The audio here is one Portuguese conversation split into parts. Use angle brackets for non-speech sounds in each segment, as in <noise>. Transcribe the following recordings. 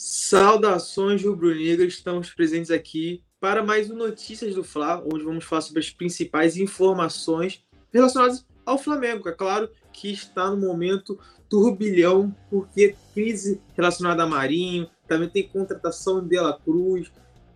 Saudações rubro-negras, estamos presentes aqui para mais um Notícias do Fla, onde vamos falar sobre as principais informações relacionadas ao Flamengo. É claro que está no momento turbilhão, porque crise relacionada a Marinho, também tem contratação de La Cruz,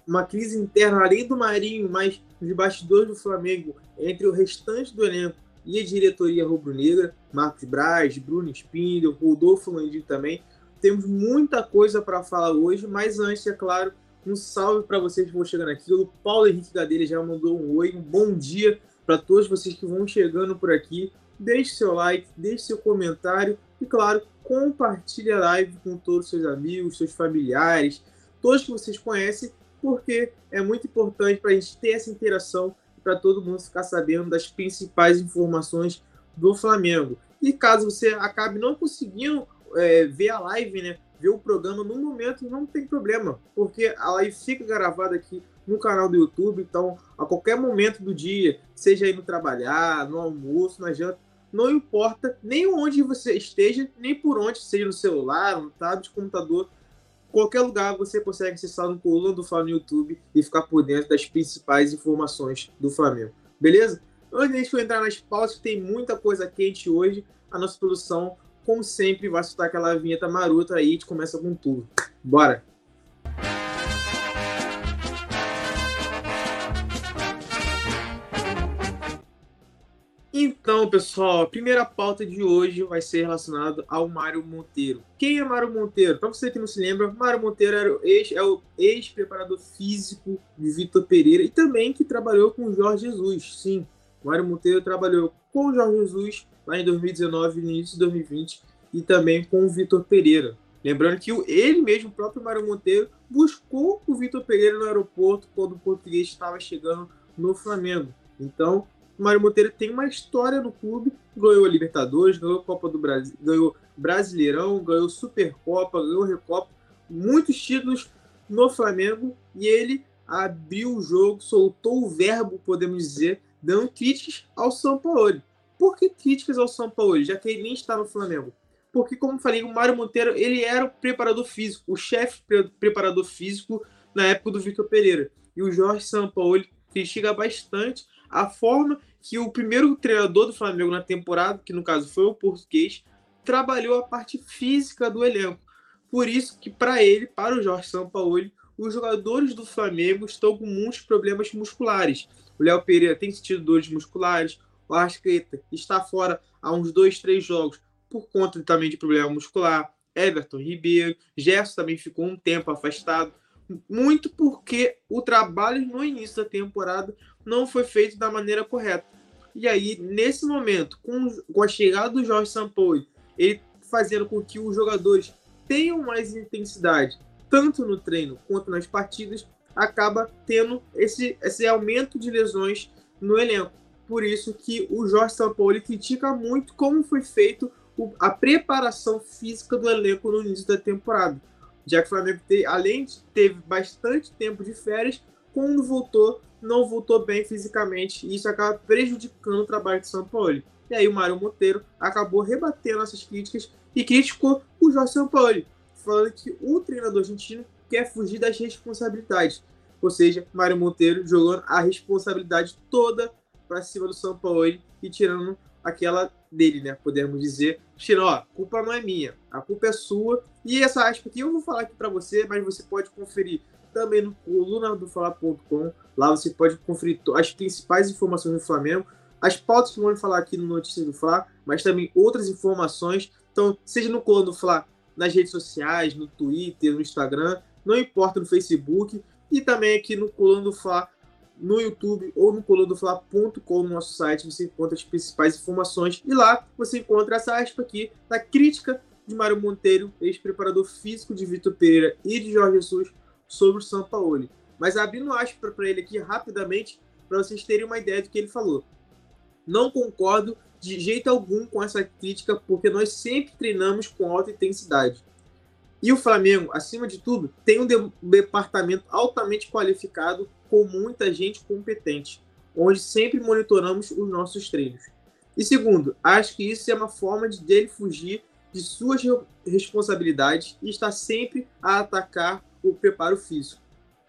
uma crise interna além do Marinho, mas nos bastidores do Flamengo, entre o restante do elenco e a diretoria rubro-negra, Marcos Braz, Bruno Spindel, Rodolfo Landim também. Temos muita coisa para falar hoje, mas antes, é claro, um salve para vocês que vão chegando aqui. O Paulo Henrique Gadelha já mandou um oi, um bom dia para todos vocês que vão chegando por aqui. Deixe seu like, deixe seu comentário e, claro, compartilhe a live com todos os seus amigos, seus familiares, todos que vocês conhecem, porque é muito importante para a gente ter essa interação para todo mundo ficar sabendo das principais informações do Flamengo. E caso você acabe não conseguindo é, ver a live, né, ver o programa no momento, não tem problema, porque a live fica gravada aqui no canal do YouTube, então a qualquer momento do dia, seja indo trabalhar, no almoço, na janta, não importa nem onde você esteja, nem por onde, seja no celular, no tablet, computador, qualquer lugar você consegue acessar no coluna do Flamengo YouTube e ficar por dentro das principais informações do Flamengo. Beleza? Antes de entrar nas pautas, tem muita coisa quente hoje. A nossa produção, como sempre, vai soltar aquela vinheta marota aí, gente começa com tudo. Bora! Então, pessoal, a primeira pauta de hoje vai ser relacionada ao Mário Monteiro. Quem é Mário Monteiro? Para você que não se lembra, Mário Monteiro era o ex, é o ex-preparador físico de Vitor Pereira e também que trabalhou com o Jorge Jesus. Sim, Mário Monteiro trabalhou com o Jorge Jesus lá em 2019, no início de 2020, e também com o Vitor Pereira. Lembrando que ele mesmo, o próprio Mário Monteiro, buscou o Vitor Pereira no aeroporto quando o português estava chegando no Flamengo. Então, o Mário Monteiro tem uma história no clube, ganhou a Libertadores, ganhou a Copa do Brasil, ganhou Brasileirão, ganhou Supercopa, ganhou Recopa, muitos títulos no Flamengo e ele abriu o jogo, soltou o verbo, podemos dizer, dando críticas ao São Paulo. Por que críticas ao São Paulo, já que ele nem está no Flamengo? Porque, como falei, o Mário Monteiro ele era o preparador físico, o chefe preparador físico na época do Vitor Pereira. E o Jorge Sampaoli critica bastante a forma que o primeiro treinador do Flamengo na temporada, que no caso foi o português, trabalhou a parte física do elenco. Por isso que para ele, para o Jorge Sampaoli, os jogadores do Flamengo estão com muitos problemas musculares. O Léo Pereira tem sentido dores musculares, o Arrascaeta está fora há uns dois, três jogos por conta também de problema muscular. Everton Ribeiro, Gerson também ficou um tempo afastado muito porque o trabalho no início da temporada não foi feito da maneira correta. E aí, nesse momento, com, a chegada do Jorge Sampaoli, ele fazendo com que os jogadores tenham mais intensidade, tanto no treino quanto nas partidas, acaba tendo esse, esse aumento de lesões no elenco. Por isso que o Jorge Sampaoli critica muito como foi feito a preparação física do elenco no início da temporada já que o Flamengo, te, além de teve bastante tempo de férias, quando voltou, não voltou bem fisicamente, e isso acaba prejudicando o trabalho de São Paulo. E aí o Mário Monteiro acabou rebatendo essas críticas e criticou o Jorge São Paulo, falando que o treinador argentino quer fugir das responsabilidades. Ou seja, Mário Monteiro jogando a responsabilidade toda para cima do São Paulo e tirando aquela dele, né? Podemos dizer, tirando, ó, culpa não é minha, a culpa é sua. E essa aspa aqui eu vou falar aqui para você, mas você pode conferir também no coluna do falar.com. Lá você pode conferir as principais informações do Flamengo, as pautas que vamos falar aqui no Notícias do Fla, mas também outras informações. Então, seja no coluna do Fla, nas redes sociais, no Twitter, no Instagram, não importa no Facebook, e também aqui no coluna do Fla no YouTube ou no colunadofla.com no nosso site você encontra as principais informações e lá você encontra essa aspa aqui da crítica de Mário Monteiro, ex-preparador físico de Vitor Pereira e de Jorge Jesus sobre o São Paulo. Mas abrindo aspa para ele aqui rapidamente para vocês terem uma ideia do que ele falou. Não concordo de jeito algum com essa crítica porque nós sempre treinamos com alta intensidade. E o Flamengo, acima de tudo, tem um departamento altamente qualificado com muita gente competente, onde sempre monitoramos os nossos treinos. E segundo, acho que isso é uma forma de dele fugir de suas responsabilidades e está sempre a atacar o preparo físico.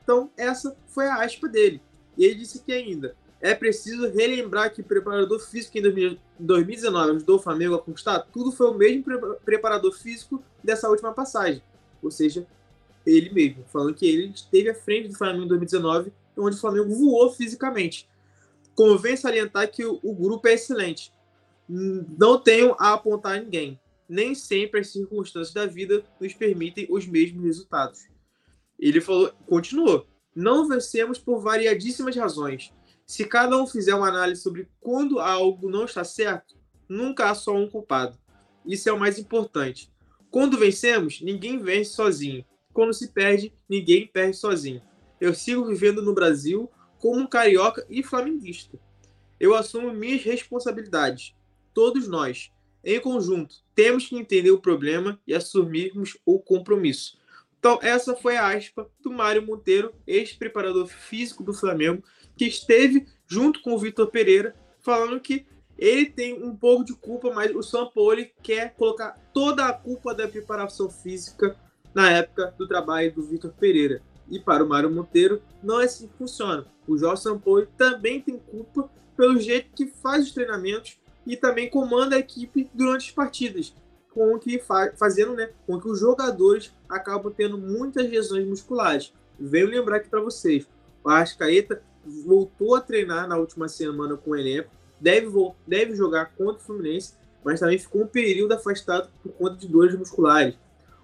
Então, essa foi a aspa dele. E ele disse que ainda é preciso relembrar que o preparador físico em 2019 ajudou o Flamengo a conquistar tudo foi o mesmo preparador físico dessa última passagem. Ou seja, ele mesmo, falando que ele esteve à frente do Flamengo em 2019, onde o Flamengo voou fisicamente. Convém salientar que o, o grupo é excelente. Não tenho a apontar a ninguém. Nem sempre as circunstâncias da vida nos permitem os mesmos resultados. Ele falou, continuou: não vencemos por variadíssimas razões. Se cada um fizer uma análise sobre quando algo não está certo, nunca há só um culpado. Isso é o mais importante. Quando vencemos, ninguém vence sozinho. Quando se perde, ninguém perde sozinho. Eu sigo vivendo no Brasil como um carioca e flamenguista. Eu assumo minhas responsabilidades. Todos nós, em conjunto, temos que entender o problema e assumirmos o compromisso. Então, essa foi a aspa do Mário Monteiro, ex-preparador físico do Flamengo, que esteve junto com o Vitor Pereira, falando que ele tem um pouco de culpa, mas o Sampoli quer colocar toda a culpa da preparação física na época do trabalho do Vitor Pereira. E para o Mário Monteiro, não é assim que funciona. O Jorge Sampoli também tem culpa pelo jeito que faz os treinamentos e também comanda a equipe durante as partidas com que fazendo, né, com que os jogadores acabam tendo muitas lesões musculares. Venho lembrar aqui para vocês, o Arrascaeta voltou a treinar na última semana com o elenco, deve, deve jogar contra o Fluminense, mas também ficou um período afastado por conta de dores musculares.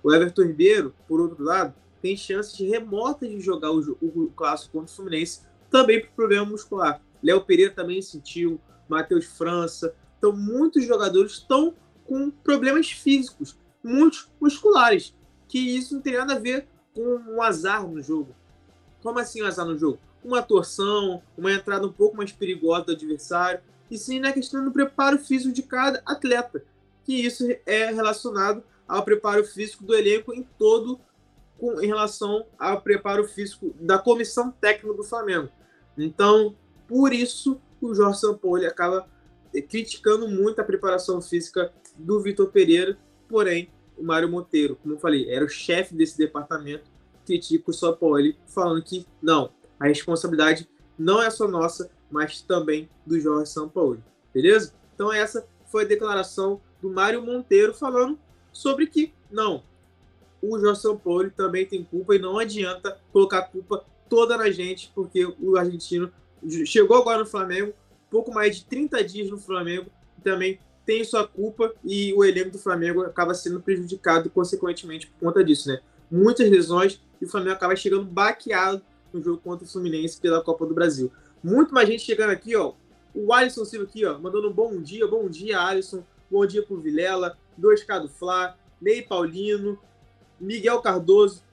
O Everton Ribeiro, por outro lado, tem chances remotas de jogar o, o, clássico contra o Fluminense, também por problema muscular. Léo Pereira também sentiu, Matheus França. Então, muitos jogadores estão com problemas físicos, muitos musculares, que isso não tem nada a ver com um azar no jogo. Como assim um azar no jogo? Uma torção, uma entrada um pouco mais perigosa do adversário, e sim na questão do preparo físico de cada atleta, que isso é relacionado ao preparo físico do elenco em todo com, em relação ao preparo físico da comissão técnica do Flamengo. Então, por isso, o Jorge Sampaoli acaba criticando muito a preparação física do Vitor Pereira, porém, o Mário Monteiro, como eu falei, era o chefe desse departamento, critica o São Paulo, falando que não, a responsabilidade não é só nossa, mas também do Jorge São Paulo, beleza? Então essa foi a declaração do Mário Monteiro falando sobre que não, o Jorge São Paulo também tem culpa e não adianta colocar a culpa toda na gente, porque o argentino chegou agora no Flamengo, pouco mais de 30 dias no Flamengo, também tem sua culpa e o elenco do Flamengo acaba sendo prejudicado consequentemente por conta disso, né? Muitas lesões e o Flamengo acaba chegando baqueado no jogo contra o Fluminense pela Copa do Brasil. Muito mais gente chegando aqui, ó. O Alisson Silva aqui, ó, mandando um bom dia, bom dia, Alisson. Bom dia pro Vilela, 2K do Flá, Ney Paulino, Miguel Cardoso.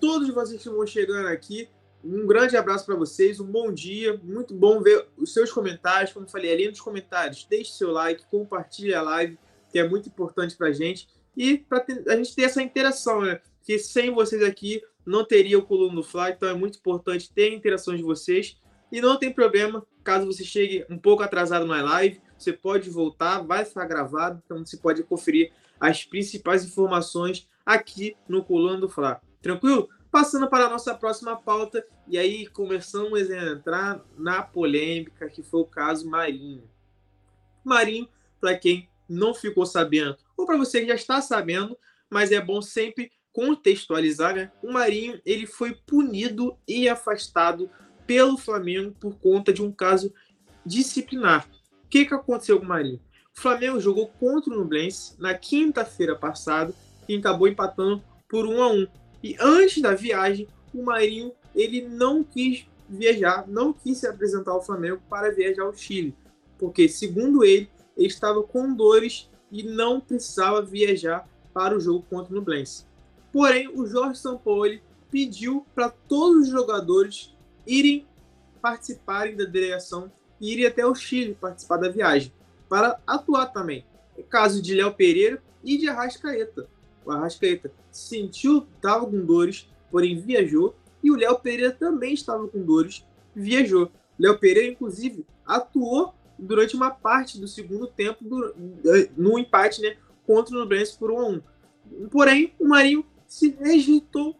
Todos vocês que vão chegando aqui, um grande abraço para vocês, um bom dia, muito bom ver os seus comentários. Como falei, ali nos comentários, deixe seu like, compartilhe a live, que é muito importante para a gente. E para a gente ter essa interação, né? Que sem vocês aqui não teria o Coluna do Fly, então é muito importante ter a interação de vocês. E não tem problema, caso você chegue um pouco atrasado na live, você pode voltar, vai ficar gravado, então você pode conferir as principais informações aqui no Coluna do. Tranquilo? Passando para a nossa próxima pauta, e aí começamos a entrar na polêmica que foi o caso Marinho. Marinho, para quem não ficou sabendo, ou para você que já está sabendo, mas é bom sempre contextualizar, né? O Marinho ele foi punido e afastado pelo Flamengo por conta de um caso disciplinar. O que, que aconteceu com o Marinho? O Flamengo jogou contra o Nublense na quinta-feira passada e acabou empatando por 1 a 1 e antes da viagem, o Marinho ele não quis viajar, não quis se apresentar ao Flamengo para viajar ao Chile, porque segundo ele, ele estava com dores e não precisava viajar para o jogo contra o Nublense. Porém, o Jorge Sampaoli pediu para todos os jogadores irem participarem da delegação e irem até o Chile participar da viagem, para atuar também. É caso de Léo Pereira e de Arrascaeta o Arrascaeta sentiu, estava com dores, porém viajou. E o Léo Pereira também estava com dores, viajou. Léo Pereira, inclusive, atuou durante uma parte do segundo tempo do, no empate né, contra o Nublense por 1 a 1. Porém, o Marinho se rejeitou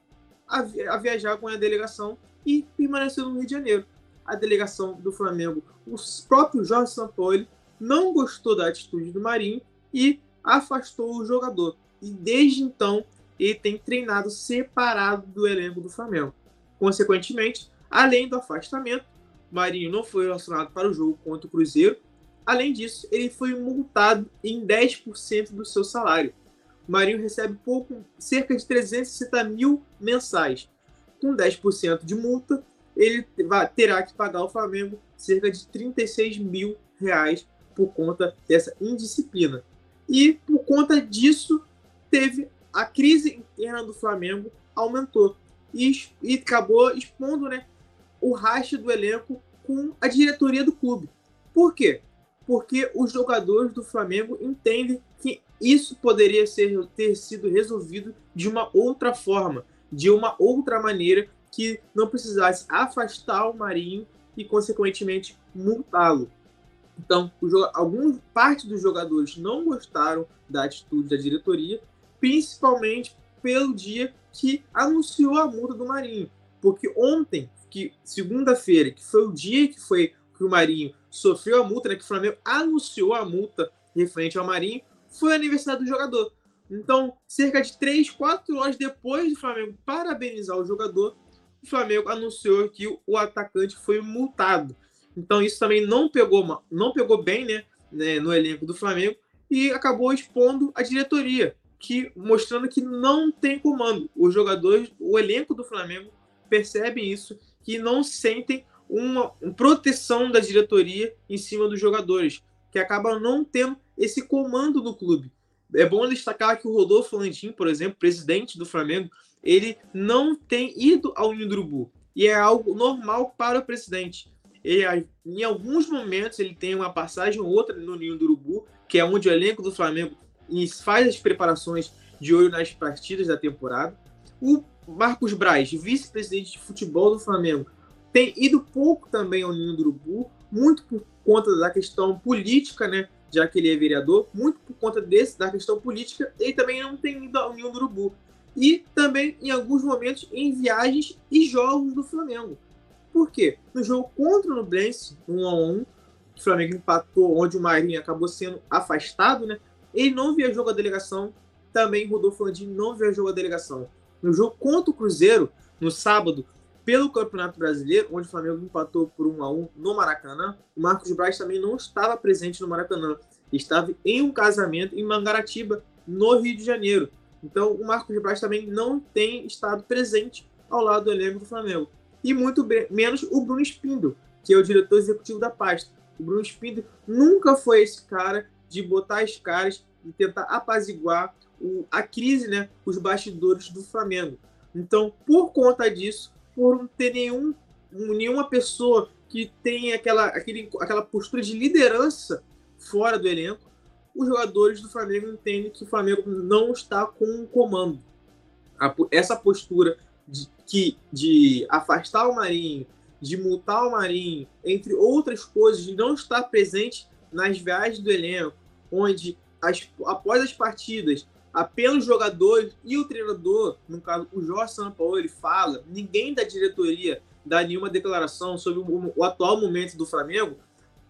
a, a viajar com a delegação e permaneceu no Rio de Janeiro. A delegação do Flamengo, o próprio Jorge Sampaoli, não gostou da atitude do Marinho e afastou o jogador. E desde então, ele tem treinado separado do elenco do Flamengo. Consequentemente, além do afastamento, Marinho não foi relacionado para o jogo contra o Cruzeiro. Além disso, ele foi multado em 10% do seu salário. Marinho recebe pouco, cerca de 360 mil mensais. Com 10% de multa, ele terá que pagar ao Flamengo cerca de 36 mil reais por conta dessa indisciplina. E por conta disso, teve a crise interna do Flamengo aumentou e, e acabou expondo né, o racha do elenco com a diretoria do clube. Por quê? Porque os jogadores do Flamengo entendem que isso poderia ser, ter sido resolvido de uma outra forma, de uma outra maneira que não precisasse afastar o Marinho e, consequentemente, multá-lo. Então, alguns parte dos jogadores não gostaram da atitude da diretoria, principalmente pelo dia que anunciou a multa do Marinho, porque ontem, que segunda-feira, que foi o dia que foi que o Marinho sofreu a multa, né, que o Flamengo anunciou a multa referente ao Marinho, foi o aniversário do jogador. Então, cerca de 3, 4 horas depois do Flamengo parabenizar o jogador, o Flamengo anunciou que o atacante foi multado. Então, isso também não pegou, não pegou bem né, né, no elenco do Flamengo e acabou expondo a diretoria, que mostrando que não tem comando. Os jogadores, o elenco do Flamengo percebem isso, que não sentem uma, proteção da diretoria em cima dos jogadores, que acabam não tendo esse comando do clube. É bom destacar que o Rodolfo Landim, por exemplo, presidente do Flamengo, ele não tem ido ao Ninho do Urubu. E é algo normal para o presidente. Ele, em alguns momentos ele tem uma passagem ou outra no Ninho do Urubu, que é onde o elenco do Flamengo faz as preparações de olho nas partidas da temporada. O Marcos Braz, vice-presidente de futebol do Flamengo, tem ido pouco também ao Ninho do Urubu, muito por conta da questão política, né? Já que ele é vereador, muito por conta desse, da questão política, ele também não tem ido ao Ninho do Urubu. E também, em alguns momentos, em viagens e jogos do Flamengo. Por quê? No jogo contra o Nublense, 1 a 1 o Flamengo empatou, onde o Marinho acabou sendo afastado, né? Ele não viajou com a delegação, também Rodolfo Landim não viajou com a delegação. No jogo contra o Cruzeiro, no sábado, pelo Campeonato Brasileiro, onde o Flamengo empatou por 1 a 1 no Maracanã, o Marcos Braz também não estava presente no Maracanã. Estava em um casamento em Mangaratiba, no Rio de Janeiro. Então, o Marcos Braz também não tem estado presente ao lado do elenco do Flamengo. E muito menos o Bruno Espindo, que é o diretor executivo da pasta. O Bruno Espindo nunca foi esse cara de botar as caras e tentar apaziguar o, a crise, né, os bastidores do Flamengo. Então, por conta disso, por não ter nenhum, nenhuma pessoa que tenha aquela, aquele, aquela postura de liderança fora do elenco, os jogadores do Flamengo entendem que o Flamengo não está com um comando. A, essa postura de, que, de afastar o Marinho, de multar o Marinho, entre outras coisas, de não estar presente nas viagens do elenco, onde as, após as partidas apenas jogadores e o treinador, no caso o Jorge Sampaoli, ele fala, ninguém da diretoria dá nenhuma declaração sobre o, o, atual momento do Flamengo,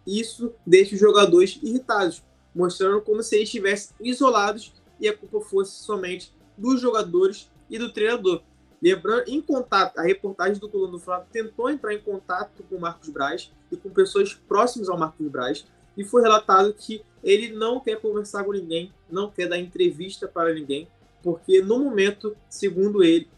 isso deixa os jogadores irritados, mostrando como se eles estivessem isolados e a culpa fosse somente dos jogadores e do treinador. Lembrando, em contato, a reportagem do Coluna do Flamengo tentou entrar em contato com o Marcos Braz e com pessoas próximas ao Marcos Braz, e foi relatado que ele não quer conversar com ninguém, não quer dar entrevista para ninguém, porque no momento, segundo ele,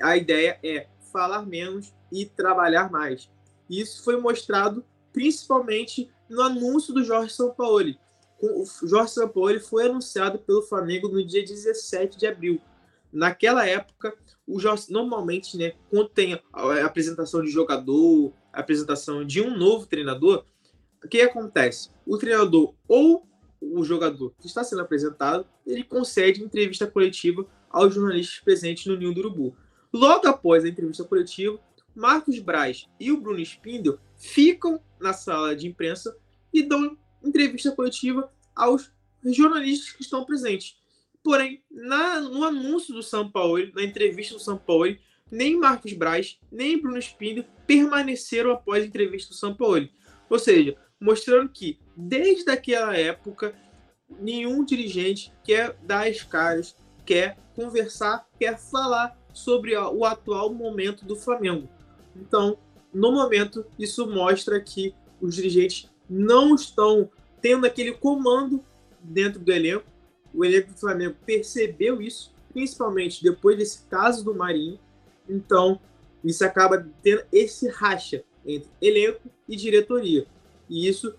a ideia é falar menos e trabalhar mais. Isso foi mostrado principalmente no anúncio do Jorge Sampaoli. O Jorge Sampaoli foi anunciado pelo Flamengo no dia 17 de abril. Naquela época, o Jorge, normalmente, né, quando tem a apresentação de jogador, a apresentação de um novo treinador, o que acontece? O treinador ou o jogador que está sendo apresentado, ele concede entrevista coletiva aos jornalistas presentes no Ninho do Urubu. Logo após a entrevista coletiva, Marcos Braz e o Bruno Spindel ficam na sala de imprensa e dão entrevista coletiva aos jornalistas que estão presentes. Porém, na, no anúncio do São Paulo, na entrevista do São Paulo, nem Marcos Braz, nem Bruno Spindler permaneceram após a entrevista do São Paulo. Ou seja, mostrando que, desde aquela época, nenhum dirigente quer dar as caras, quer conversar, quer falar sobre o atual momento do Flamengo. Então, no momento, isso mostra que os dirigentes não estão tendo aquele comando dentro do elenco. O elenco do Flamengo percebeu isso, principalmente depois desse caso do Marinho. Então, isso acaba tendo esse racha entre elenco e diretoria. E isso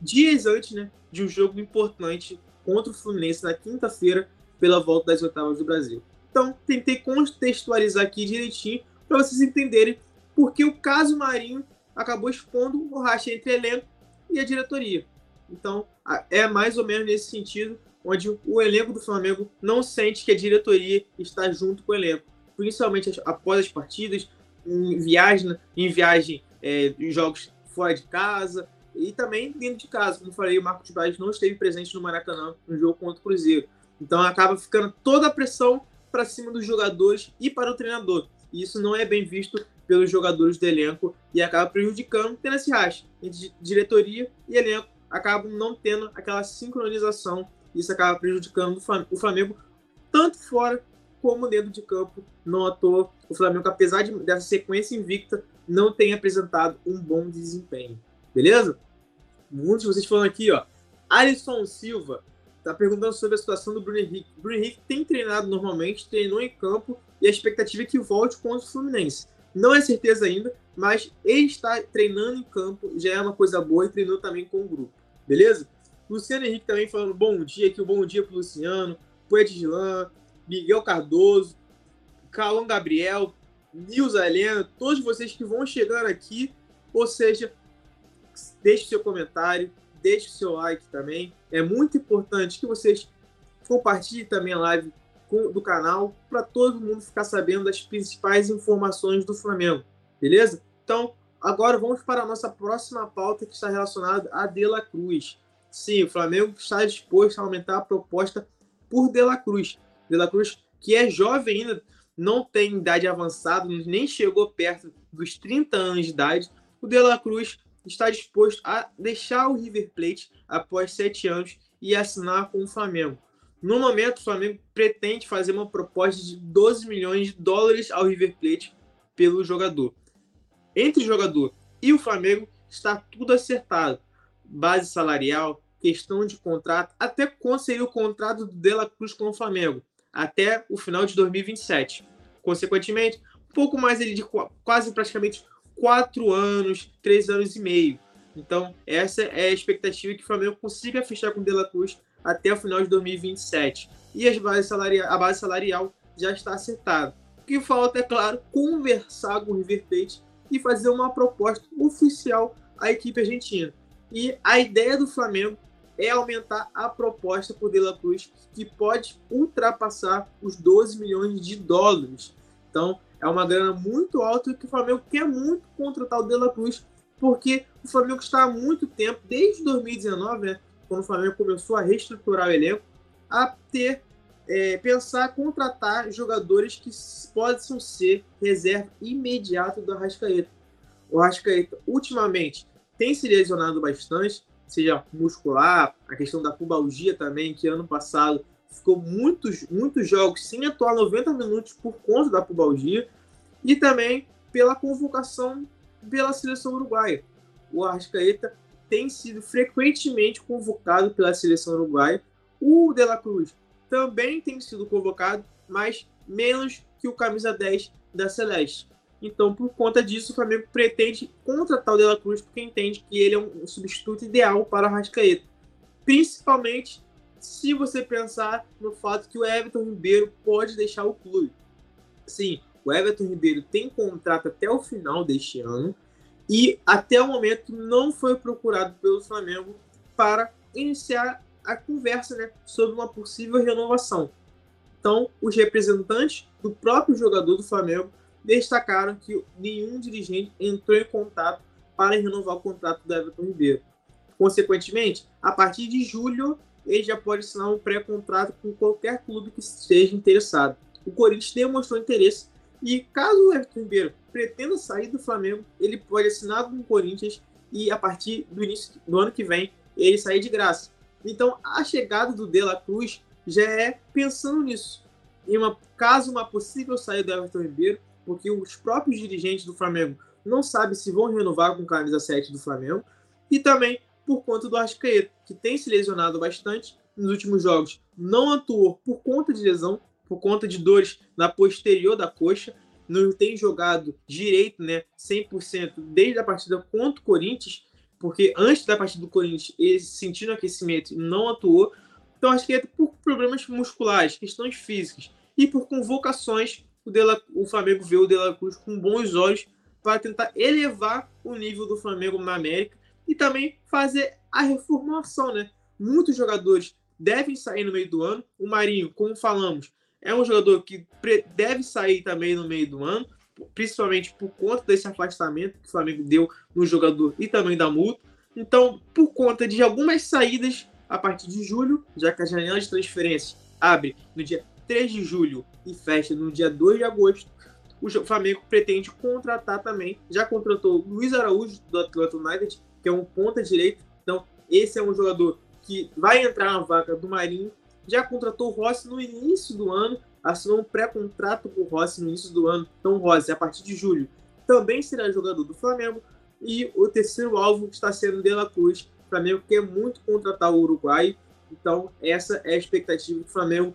dias antes né, de um jogo importante contra o Fluminense na quinta-feira pela volta das oitavas do Brasil. Então, tentei contextualizar aqui direitinho para vocês entenderem porque o caso Marinho acabou expondo o racha entre elenco e a diretoria. Então, é mais ou menos nesse sentido, onde o elenco do Flamengo não sente que a diretoria está junto com o elenco, principalmente após as partidas, em viagem, em viagem é, em jogos fora de casa e também dentro de casa. Como falei, o Marcos Braz não esteve presente no Maracanã no jogo contra o Cruzeiro. Então acaba ficando toda a pressão para cima dos jogadores e para o treinador. E isso não é bem visto pelos jogadores do elenco e acaba prejudicando, tendo esse racha entre diretoria e elenco, acabam não tendo aquela sincronização. Isso acaba prejudicando o Flamengo tanto fora como dentro de campo. Não à toa, o Flamengo, apesar de, dessa sequência invicta, não tem apresentado um bom desempenho. Beleza? Muitos de vocês falando aqui, ó. Alisson Silva tá perguntando sobre a situação do Bruno Henrique. Bruno Henrique tem treinado normalmente, treinou em campo e a expectativa é que volte contra o Fluminense. Não é certeza ainda, mas ele está treinando em campo, já é uma coisa boa e treinou também com o grupo. Beleza? Luciano Henrique também falando bom dia aqui, um bom dia pro Luciano, pro Edgilan, Miguel Cardoso, Calão Gabriel, Nilza Helena, todos vocês que vão chegar aqui, ou seja, deixe seu comentário, deixe seu like também. É muito importante que vocês compartilhem também a live do canal para todo mundo ficar sabendo das principais informações do Flamengo, beleza? Então, agora vamos para a nossa próxima pauta que está relacionada a De La Cruz. Sim, o Flamengo está disposto a aumentar a proposta por De La Cruz. De La Cruz, que é jovem ainda, não tem idade avançada, nem chegou perto dos 30 anos de idade. O De La Cruz está disposto a deixar o River Plate após sete anos e assinar com o Flamengo. No momento, o Flamengo pretende fazer uma proposta de 12 milhões de dólares ao River Plate pelo jogador. Entre o jogador e o Flamengo está tudo acertado. Base salarial, questão de contrato, até quando seria o contrato do De La Cruz com o Flamengo, até o final de 2027. Consequentemente, um pouco mais de quase praticamente quatro anos, três anos e meio. Então, essa é a expectativa que o Flamengo consiga fechar com o De La Cruz até o final de 2027. E as bases a base salarial já está acertada. O que falta, é claro, conversar com o River Plate e fazer uma proposta oficial à equipe argentina. E a ideia do Flamengo é aumentar a proposta por De La Cruz, que pode ultrapassar os 12 milhões de dólares. Então, é uma grana muito alta que o Flamengo quer muito contratar o De La Cruz, porque o Flamengo está há muito tempo, desde 2019, né, quando o Flamengo começou a reestruturar o elenco, a ter, é, pensar contratar jogadores que possam ser reserva imediato do Arrascaeta. O Arrascaeta, ultimamente, tem se lesionado bastante, seja muscular, a questão da pubalgia também, que ano passado ficou muitos, muitos jogos sem atuar 90 minutos por conta da pubalgia, e também pela convocação pela seleção uruguaia. O Arrascaeta tem sido frequentemente convocado pela seleção uruguaia. O De La Cruz também tem sido convocado, mas menos que o camisa 10 da Celeste. Então, por conta disso, o Flamengo pretende contratar o De La Cruz porque entende que ele é um substituto ideal para o Arrascaeta. Principalmente se você pensar no fato que o Everton Ribeiro pode deixar o clube. Sim, o Everton Ribeiro tem contrato até o final deste ano, e até o momento não foi procurado pelo Flamengo para iniciar a conversa né, sobre uma possível renovação. Então, os representantes do próprio jogador do Flamengo destacaram que nenhum dirigente entrou em contato para renovar o contrato do Everton Ribeiro. Consequentemente, a partir de julho, ele já pode assinar um pré-contrato com qualquer clube que esteja interessado. O Corinthians demonstrou interesse e caso o Everton Ribeiro pretenda sair do Flamengo, ele pode assinar com o Corinthians e a partir do início do ano que vem ele sair de graça. Então a chegada do De La Cruz já é pensando nisso. Em uma, caso uma possível saída do Everton Ribeiro, porque os próprios dirigentes do Flamengo não sabem se vão renovar com camisa 7 do Flamengo, e também por conta do Arrascaeta, que tem se lesionado bastante nos últimos jogos, não atuou por conta de lesão, por conta de dores na posterior da coxa, não tem jogado direito, né, 100% desde a partida contra o Corinthians, porque antes da partida do Corinthians ele sentindo aquecimento não atuou. Então acho que é por problemas musculares, questões físicas e por convocações, o, Dela, o Flamengo vê o De La Cruz com bons olhos para tentar elevar o nível do Flamengo na América e também fazer a reformulação, né? Muitos jogadores devem sair no meio do ano. O Marinho, como falamos, é um jogador que deve sair também no meio do ano, principalmente por conta desse afastamento que o Flamengo deu no jogador e também da multa. Então, por conta de algumas saídas a partir de julho, já que a janela de transferência abre no dia 3 de julho e fecha no dia 2 de agosto, o Flamengo pretende contratar também. Já contratou Luiz Araújo do Atlanta United, que é um ponta direito. Então, esse é um jogador que vai entrar na vaga do Marinho já contratou o Rossi no início do ano, assinou um pré-contrato com o Rossi no início do ano. Então, o Rossi, a partir de julho, também será jogador do Flamengo. E o terceiro alvo está sendo De La Cruz. O Flamengo quer muito contratar o Uruguai. Então, essa é a expectativa que o Flamengo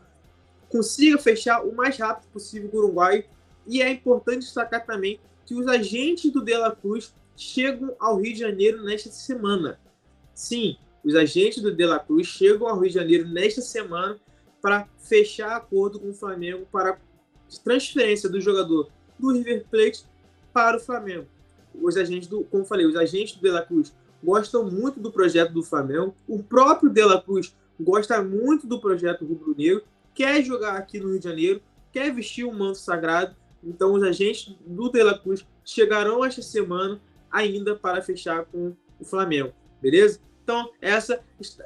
consiga fechar o mais rápido possível com o Uruguai. E é importante destacar também que os agentes do De La Cruz chegam ao Rio de Janeiro nesta semana. Sim, os agentes do De La Cruz chegam ao Rio de Janeiro nesta semana para fechar acordo com o Flamengo para transferência do jogador do River Plate para o Flamengo. Os agentes do, como falei, os agentes do De La Cruz gostam muito do projeto do Flamengo. O próprio De La Cruz gosta muito do projeto Rubro Negro, quer jogar aqui no Rio de Janeiro, quer vestir o manto sagrado. Então, os agentes do De La Cruz chegarão esta semana ainda para fechar com o Flamengo, beleza? Então, essa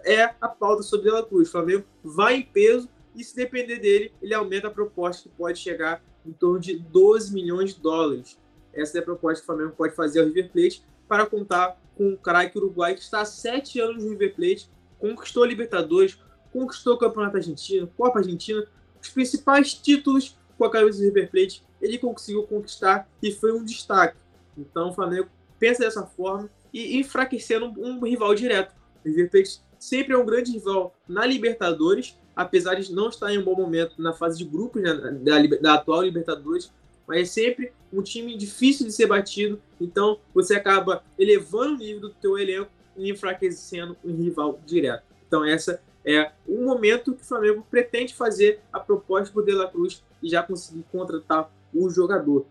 é a pauta sobre Dela Cruz. O Flamengo vai em peso e, se depender dele, ele aumenta a proposta que pode chegar em torno de 12 milhões de dólares. Essa é a proposta que o Flamengo pode fazer ao River Plate para contar com o craque uruguai que está há sete anos no River Plate, conquistou a Libertadores, conquistou o Campeonato Argentino, Copa Argentina, os principais títulos com a camisa do River Plate, ele conseguiu conquistar e foi um destaque. Então o Flamengo pensa dessa forma e enfraquecendo um, rival direto. O River Plate sempre é um grande rival na Libertadores, apesar de não estar em um bom momento na fase de grupos né, da, da atual Libertadores, mas é sempre um time difícil de ser batido, então você acaba elevando o nível do teu elenco e enfraquecendo um rival direto. Então essa é o momento que o Flamengo pretende fazer a proposta por De La Cruz e já conseguir contratar o jogador.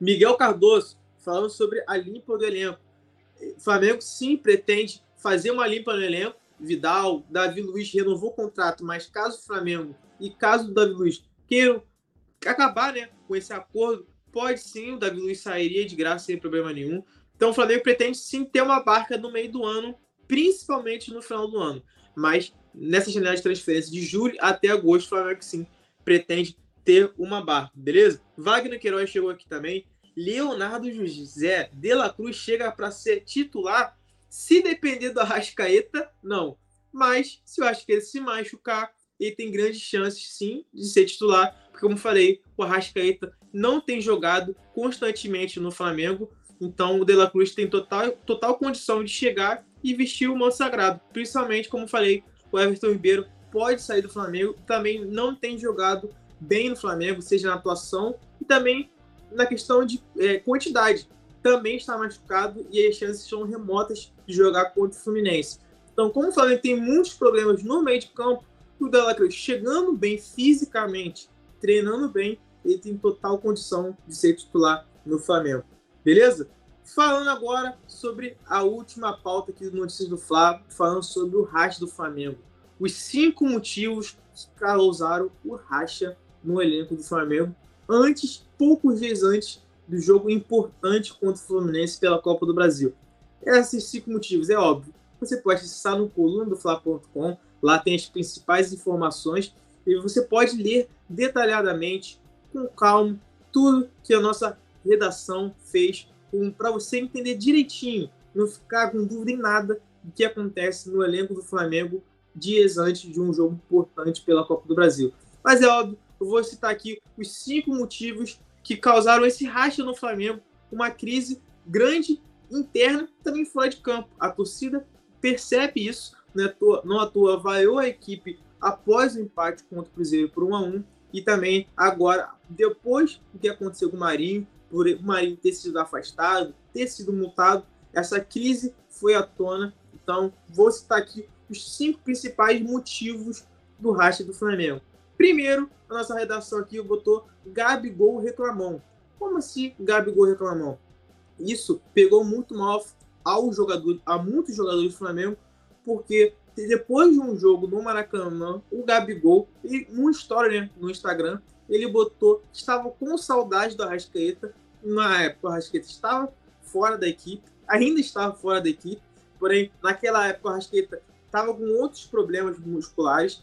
Miguel Cardoso falando sobre a limpa do elenco. O Flamengo sim pretende fazer uma limpa no elenco. Vidal, Davi Luiz renovou o contrato, mas caso o Flamengo e caso o Davi Luiz queiram acabar né, com esse acordo, pode sim, o Davi Luiz sairia de graça sem problema nenhum. Então o Flamengo pretende sim ter uma barca no meio do ano, principalmente no final do ano. Mas nessa janela de transferência de julho até agosto, o Flamengo sim pretende ter uma barca, beleza? Wagner Queiroz chegou aqui também. Leonardo José de la Cruz chega para ser titular. Se depender do Arrascaeta, não. Mas se o Arrascaeta se machucar, ele tem grandes chances sim de ser titular, porque como falei, o Arrascaeta não tem jogado constantemente no Flamengo, então o De La Cruz tem total, total condição de chegar e vestir o manto sagrado. Principalmente, como falei, o Everton Ribeiro pode sair do Flamengo, também não tem jogado bem no Flamengo, seja na atuação e também na questão de é, quantidade. Também está machucado e as chances são remotas de jogar contra o Fluminense. Então, como o Flamengo tem muitos problemas no meio de campo, o Delacruz chegando bem fisicamente, treinando bem, ele tem total condição de ser titular no Flamengo. Beleza? Falando agora sobre a última pauta aqui do Notícias do Flávio, falando sobre o racha do Flamengo. Os cinco motivos que causaram o racha no elenco do Flamengo antes, poucos dias antes do jogo importante contra o Fluminense pela Copa do Brasil. Esses cinco motivos, é óbvio. Você pode acessar no coluna do Fla.com, Lá tem as principais informações e você pode ler detalhadamente, com calma, tudo que a nossa redação fez para você entender direitinho, não ficar com dúvida em nada do que acontece no elenco do Flamengo dias antes de um jogo importante pela Copa do Brasil. Mas é óbvio, eu vou citar aqui os cinco motivos que causaram esse racha no Flamengo, uma crise grande interna também fora de campo. A torcida percebe isso, né? não à toa vaiou a equipe após o empate contra o Cruzeiro por 1 a 1 e também agora, depois do que aconteceu com o Marinho, por o Marinho ter sido afastado, ter sido multado, essa crise foi à tona. Então, vou citar aqui os cinco principais motivos do racha do Flamengo. Primeiro, a nossa redação aqui botou Gabigol reclamão. Como assim Gabigol reclamão? Isso pegou muito mal ao jogador, a muitos jogadores do Flamengo, porque depois de um jogo no Maracanã, o Gabigol, e uma história né, no Instagram, ele botou que estava com saudade do Arrascaeta. Na época, o Arrascaeta estava fora da equipe, ainda estava fora da equipe, porém, naquela época, o Arrascaeta estava com outros problemas musculares.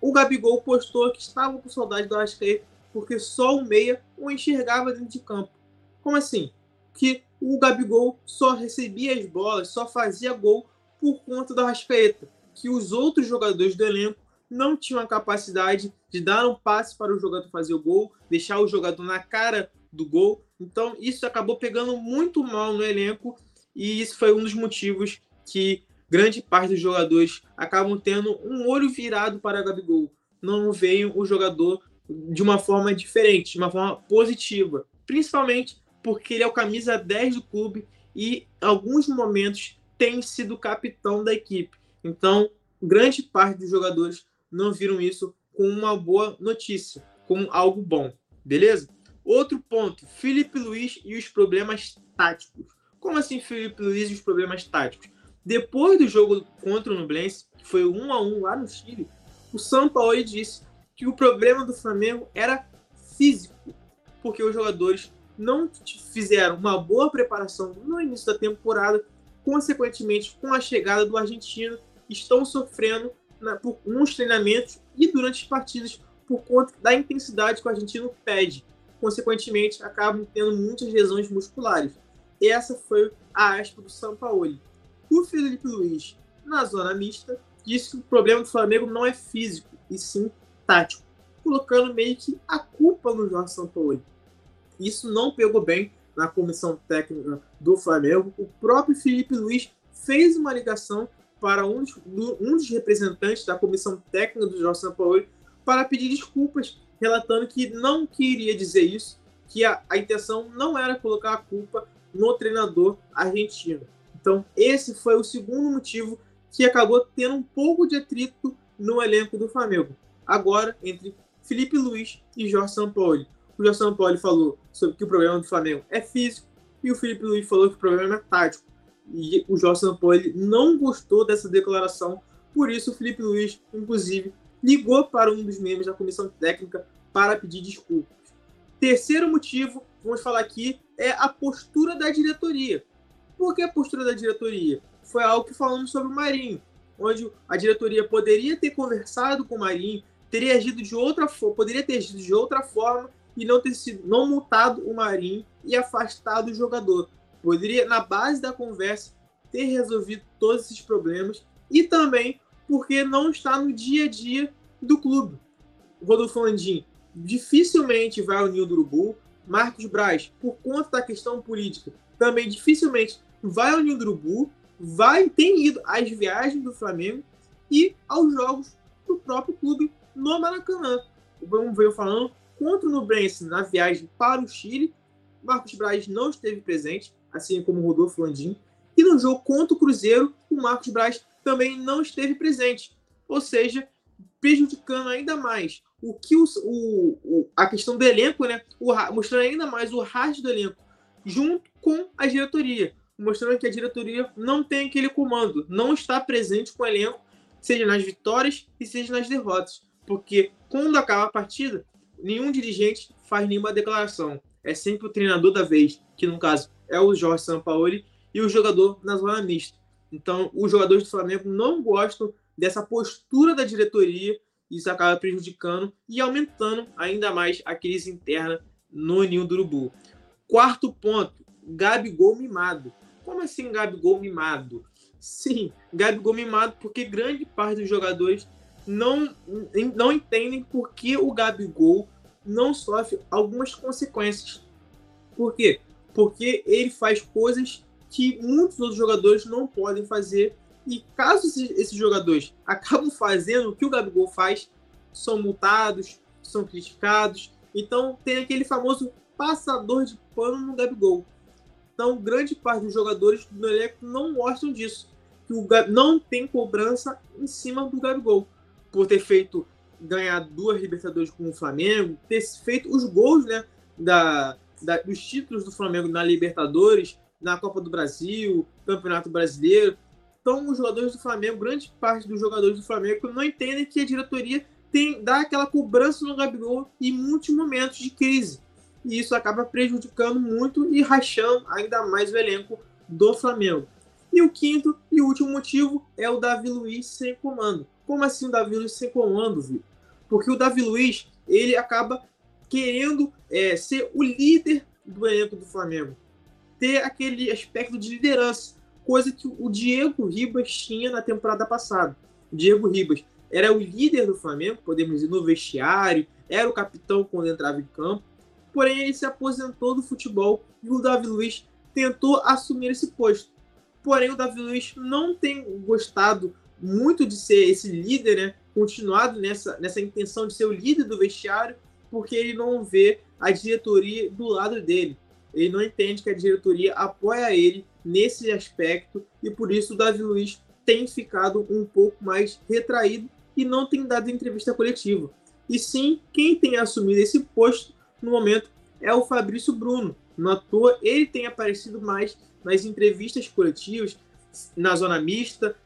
O Gabigol postou que estava com saudade do Arrascaeta porque só o meia o enxergava dentro de campo. Como assim? Que o Gabigol só recebia as bolas, só fazia gol por conta do Arrascaeta que os outros jogadores do elenco não tinham a capacidade de dar um passe para o jogador fazer o gol, deixar o jogador na cara do gol. Então, isso acabou pegando muito mal no elenco e isso foi um dos motivos que grande parte dos jogadores acabam tendo um olho virado para Gabigol. Não veem o jogador de uma forma diferente, de uma forma positiva, principalmente porque ele é o camisa 10 do clube e em alguns momentos tem sido capitão da equipe. Então, grande parte dos jogadores não viram isso com uma boa notícia, como algo bom, beleza? Outro ponto, Felipe Luiz e os problemas táticos. Como assim Felipe Luiz e os problemas táticos? Depois do jogo contra o Nublense, que foi 1 a 1 lá no Chile, o São Paulo disse que o problema do Flamengo era físico, porque os jogadores não fizeram uma boa preparação no início da temporada, consequentemente, com a chegada do argentino estão sofrendo na, por uns treinamentos e durante as partidas por conta da intensidade que o argentino pede. Consequentemente, acabam tendo muitas lesões musculares. Essa foi a aspa do São Paulo. O Felipe Luiz, na zona mista, disse que o problema do Flamengo não é físico, e sim tático, colocando meio que a culpa no Jorge Sampaoli. Isso não pegou bem na comissão técnica do Flamengo. O próprio Felipe Luiz fez uma ligação para um dos, um dos representantes da comissão técnica do Jorge Sampaoli para pedir desculpas, relatando que não queria dizer isso, que a, a intenção não era colocar a culpa no treinador argentino. Então, esse foi o segundo motivo que acabou tendo um pouco de atrito no elenco do Flamengo. Agora, entre Felipe Luiz e Jorge Sampaoli. O Jorge Sampaoli falou sobre que o problema do Flamengo é físico e o Felipe Luiz falou que o problema é tático. E o Jorge Sampaoli não gostou dessa declaração, por isso o Felipe Luiz, inclusive, ligou para um dos membros da comissão técnica para pedir desculpas. Terceiro motivo, vamos falar aqui, é a postura da diretoria. Por que a postura da diretoria? Foi algo que falamos sobre o Marinho, onde a diretoria poderia ter conversado com o Marinho, teria agido de outra poderia ter agido de outra forma e não ter sido não multado o Marinho e afastado o jogador poderia, na base da conversa, ter resolvido todos esses problemas e também porque não está no dia a dia do clube. Rodolfo Landim dificilmente vai ao Ninho do Urubu. Marcos Braz, por conta da questão política, também dificilmente vai ao Ninho Urubu. Vai, tem ido às viagens do Flamengo e aos jogos do próprio clube no Maracanã. Vamos ver falando contra o Nubrense na viagem para o Chile. Marcos Braz não esteve presente, assim como o Rodolfo Landim. E no jogo contra o Cruzeiro, o Marcos Braz também não esteve presente. Ou seja, prejudicando ainda mais o que o, o, a questão do elenco, né? O, mostrando ainda mais o rastro do elenco, junto com a diretoria. Mostrando que a diretoria não tem aquele comando, não está presente com o elenco, seja nas vitórias e seja nas derrotas. Porque quando acaba a partida, nenhum dirigente faz nenhuma declaração. É sempre o treinador da vez, que no caso é o Jorge Sampaoli, e o jogador na zona mista. Então, os jogadores do Flamengo não gostam dessa postura da diretoria. Isso acaba prejudicando e aumentando ainda mais a crise interna no Ninho do Urubu. Quarto ponto, Gabigol mimado. Como assim Gabigol mimado? Sim, Gabigol mimado porque grande parte dos jogadores não, não entendem por que o Gabigol não sofre algumas consequências. Por quê? Porque ele faz coisas que muitos outros jogadores não podem fazer. E caso esses jogadores <laughs> acabam fazendo o que o Gabigol faz, são multados, são criticados. Então tem aquele famoso passador de pano no Gabigol. Então, grande parte dos jogadores do elenco não gostam disso. Que o não tem cobrança em cima do Gabigol. Por ter feito ganhar duas Libertadores com o Flamengo, ter feito os gols né, da, da, dos títulos do Flamengo na Libertadores, na Copa do Brasil, Campeonato Brasileiro. Então, os jogadores do Flamengo, grande parte dos jogadores do Flamengo, não entendem que a diretoria tem dá aquela cobrança no Gabigol em muitos momentos de crise. E isso acaba prejudicando muito e rachando ainda mais o elenco do Flamengo. E o quinto e último motivo é o Davi Luiz sem comando. Como assim o Davi Luiz sem comando, Vitor? Porque o Davi Luiz ele acaba querendo é, ser o líder do elenco do Flamengo, ter aquele aspecto de liderança, coisa que o Diego Ribas tinha na temporada passada. O Diego Ribas era o líder do Flamengo, podemos dizer, no vestiário, era o capitão quando entrava em campo, porém ele se aposentou do futebol e o Davi Luiz tentou assumir esse posto. Porém, o Davi Luiz não tem gostado muito de ser esse líder, né? Continuado nessa, nessa intenção de ser o líder do vestiário, porque ele não vê a diretoria do lado dele. Ele não entende que a diretoria apoia ele nesse aspecto e por isso o Davi Luiz tem ficado um pouco mais retraído e não tem dado entrevista coletiva. E sim, quem tem assumido esse posto no momento é o Fabrício Bruno. Não à toa, ele tem aparecido mais nas entrevistas coletivas, na zona mista,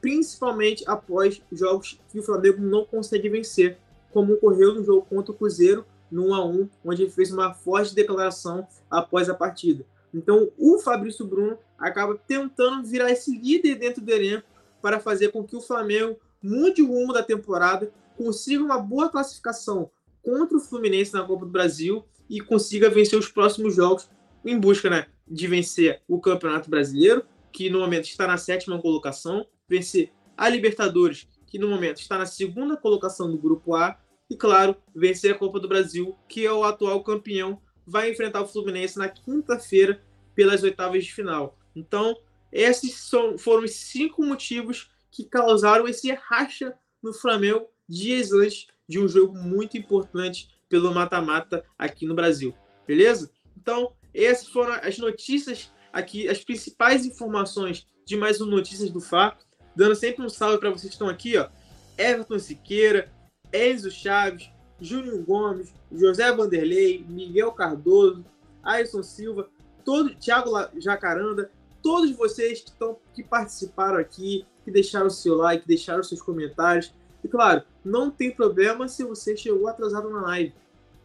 principalmente após jogos que o Flamengo não consegue vencer, como ocorreu no jogo contra o Cruzeiro, no 1 a 1 onde ele fez uma forte declaração após a partida. Então, o Fabrício Bruno acaba tentando virar esse líder dentro do elenco para fazer com que o Flamengo mude o rumo da temporada, consiga uma boa classificação contra o Fluminense na Copa do Brasil e consiga vencer os próximos jogos em busca né, de vencer o Campeonato Brasileiro, que no momento está na sétima colocação, vencer a Libertadores, que no momento está na segunda colocação do Grupo A, e claro, vencer a Copa do Brasil, que é o atual campeão, vai enfrentar o Fluminense na quinta-feira pelas oitavas de final. Então, esses são, foram os cinco motivos que causaram esse racha no Flamengo dias antes de um jogo muito importante pelo mata-mata aqui no Brasil. Beleza? Então, essas foram as notícias aqui, as principais informações de mais um Notícias do Fá. Dando sempre um salve para vocês que estão aqui, ó. Everton Siqueira, Enzo Chaves, Júnior Gomes, José Vanderlei, Miguel Cardoso, Alisson Silva, todo Thiago Jacaranda, todos vocês que, estão, que participaram aqui, que deixaram o seu like, deixaram seus comentários. E claro, não tem problema se você chegou atrasado na live.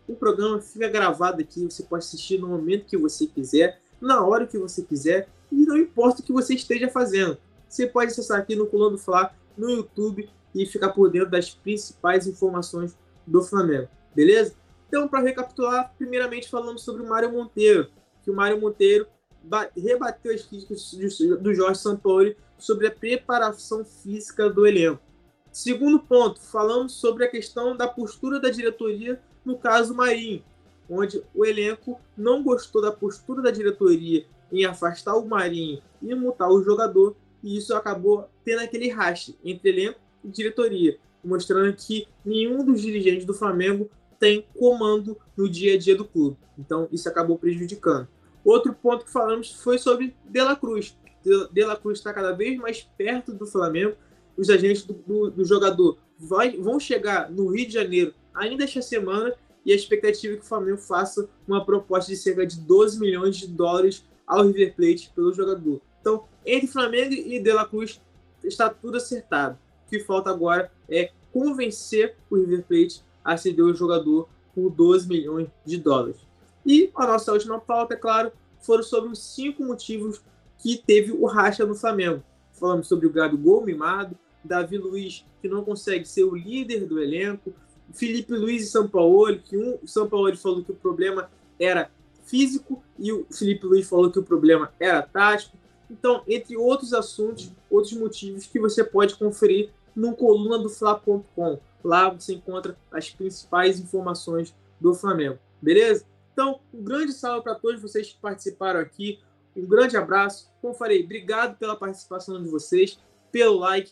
O programa fica gravado aqui, você pode assistir no momento que você quiser, na hora que você quiser, e não importa o que você esteja fazendo. Você pode acessar aqui no Colando Fla, no YouTube, e ficar por dentro das principais informações do Flamengo, beleza? Então, para recapitular, primeiramente falamos sobre o Mário Monteiro, que o Mário Monteiro rebateu as críticas do Jorge Sampaoli sobre a preparação física do elenco. Segundo ponto, falamos sobre a questão da postura da diretoria no caso Marinho, onde o elenco não gostou da postura da diretoria em afastar o Marinho e multar o jogador, e isso acabou tendo aquele raste entre elenco e diretoria, mostrando que nenhum dos dirigentes do Flamengo tem comando no dia a dia do clube. Então, isso acabou prejudicando. Outro ponto que falamos foi sobre De La Cruz. De La Cruz está cada vez mais perto do Flamengo. Os agentes do, do, do jogador vai, vão chegar no Rio de Janeiro ainda esta semana e a expectativa é que o Flamengo faça uma proposta de cerca de 12 milhões de dólares ao River Plate pelo jogador. Então, entre Flamengo e De La Cruz está tudo acertado. O que falta agora é convencer o River Plate a ceder o jogador por 12 milhões de dólares. E a nossa última pauta, é claro, foram sobre os cinco motivos que teve o racha no Flamengo. Falamos sobre o Gabigol mimado, Davi Luiz, que não consegue ser o líder do elenco, Felipe Luiz e São Paulo, que um, o São Paulo falou que o problema era físico e o Felipe Luiz falou que o problema era tático. Então, entre outros assuntos, outros motivos que você pode conferir no coluna do Fla.com. Lá você encontra as principais informações do Flamengo. Beleza? Então, um grande salve para todos vocês que participaram aqui. Um grande abraço. Como falei, obrigado pela participação de vocês, pelo like,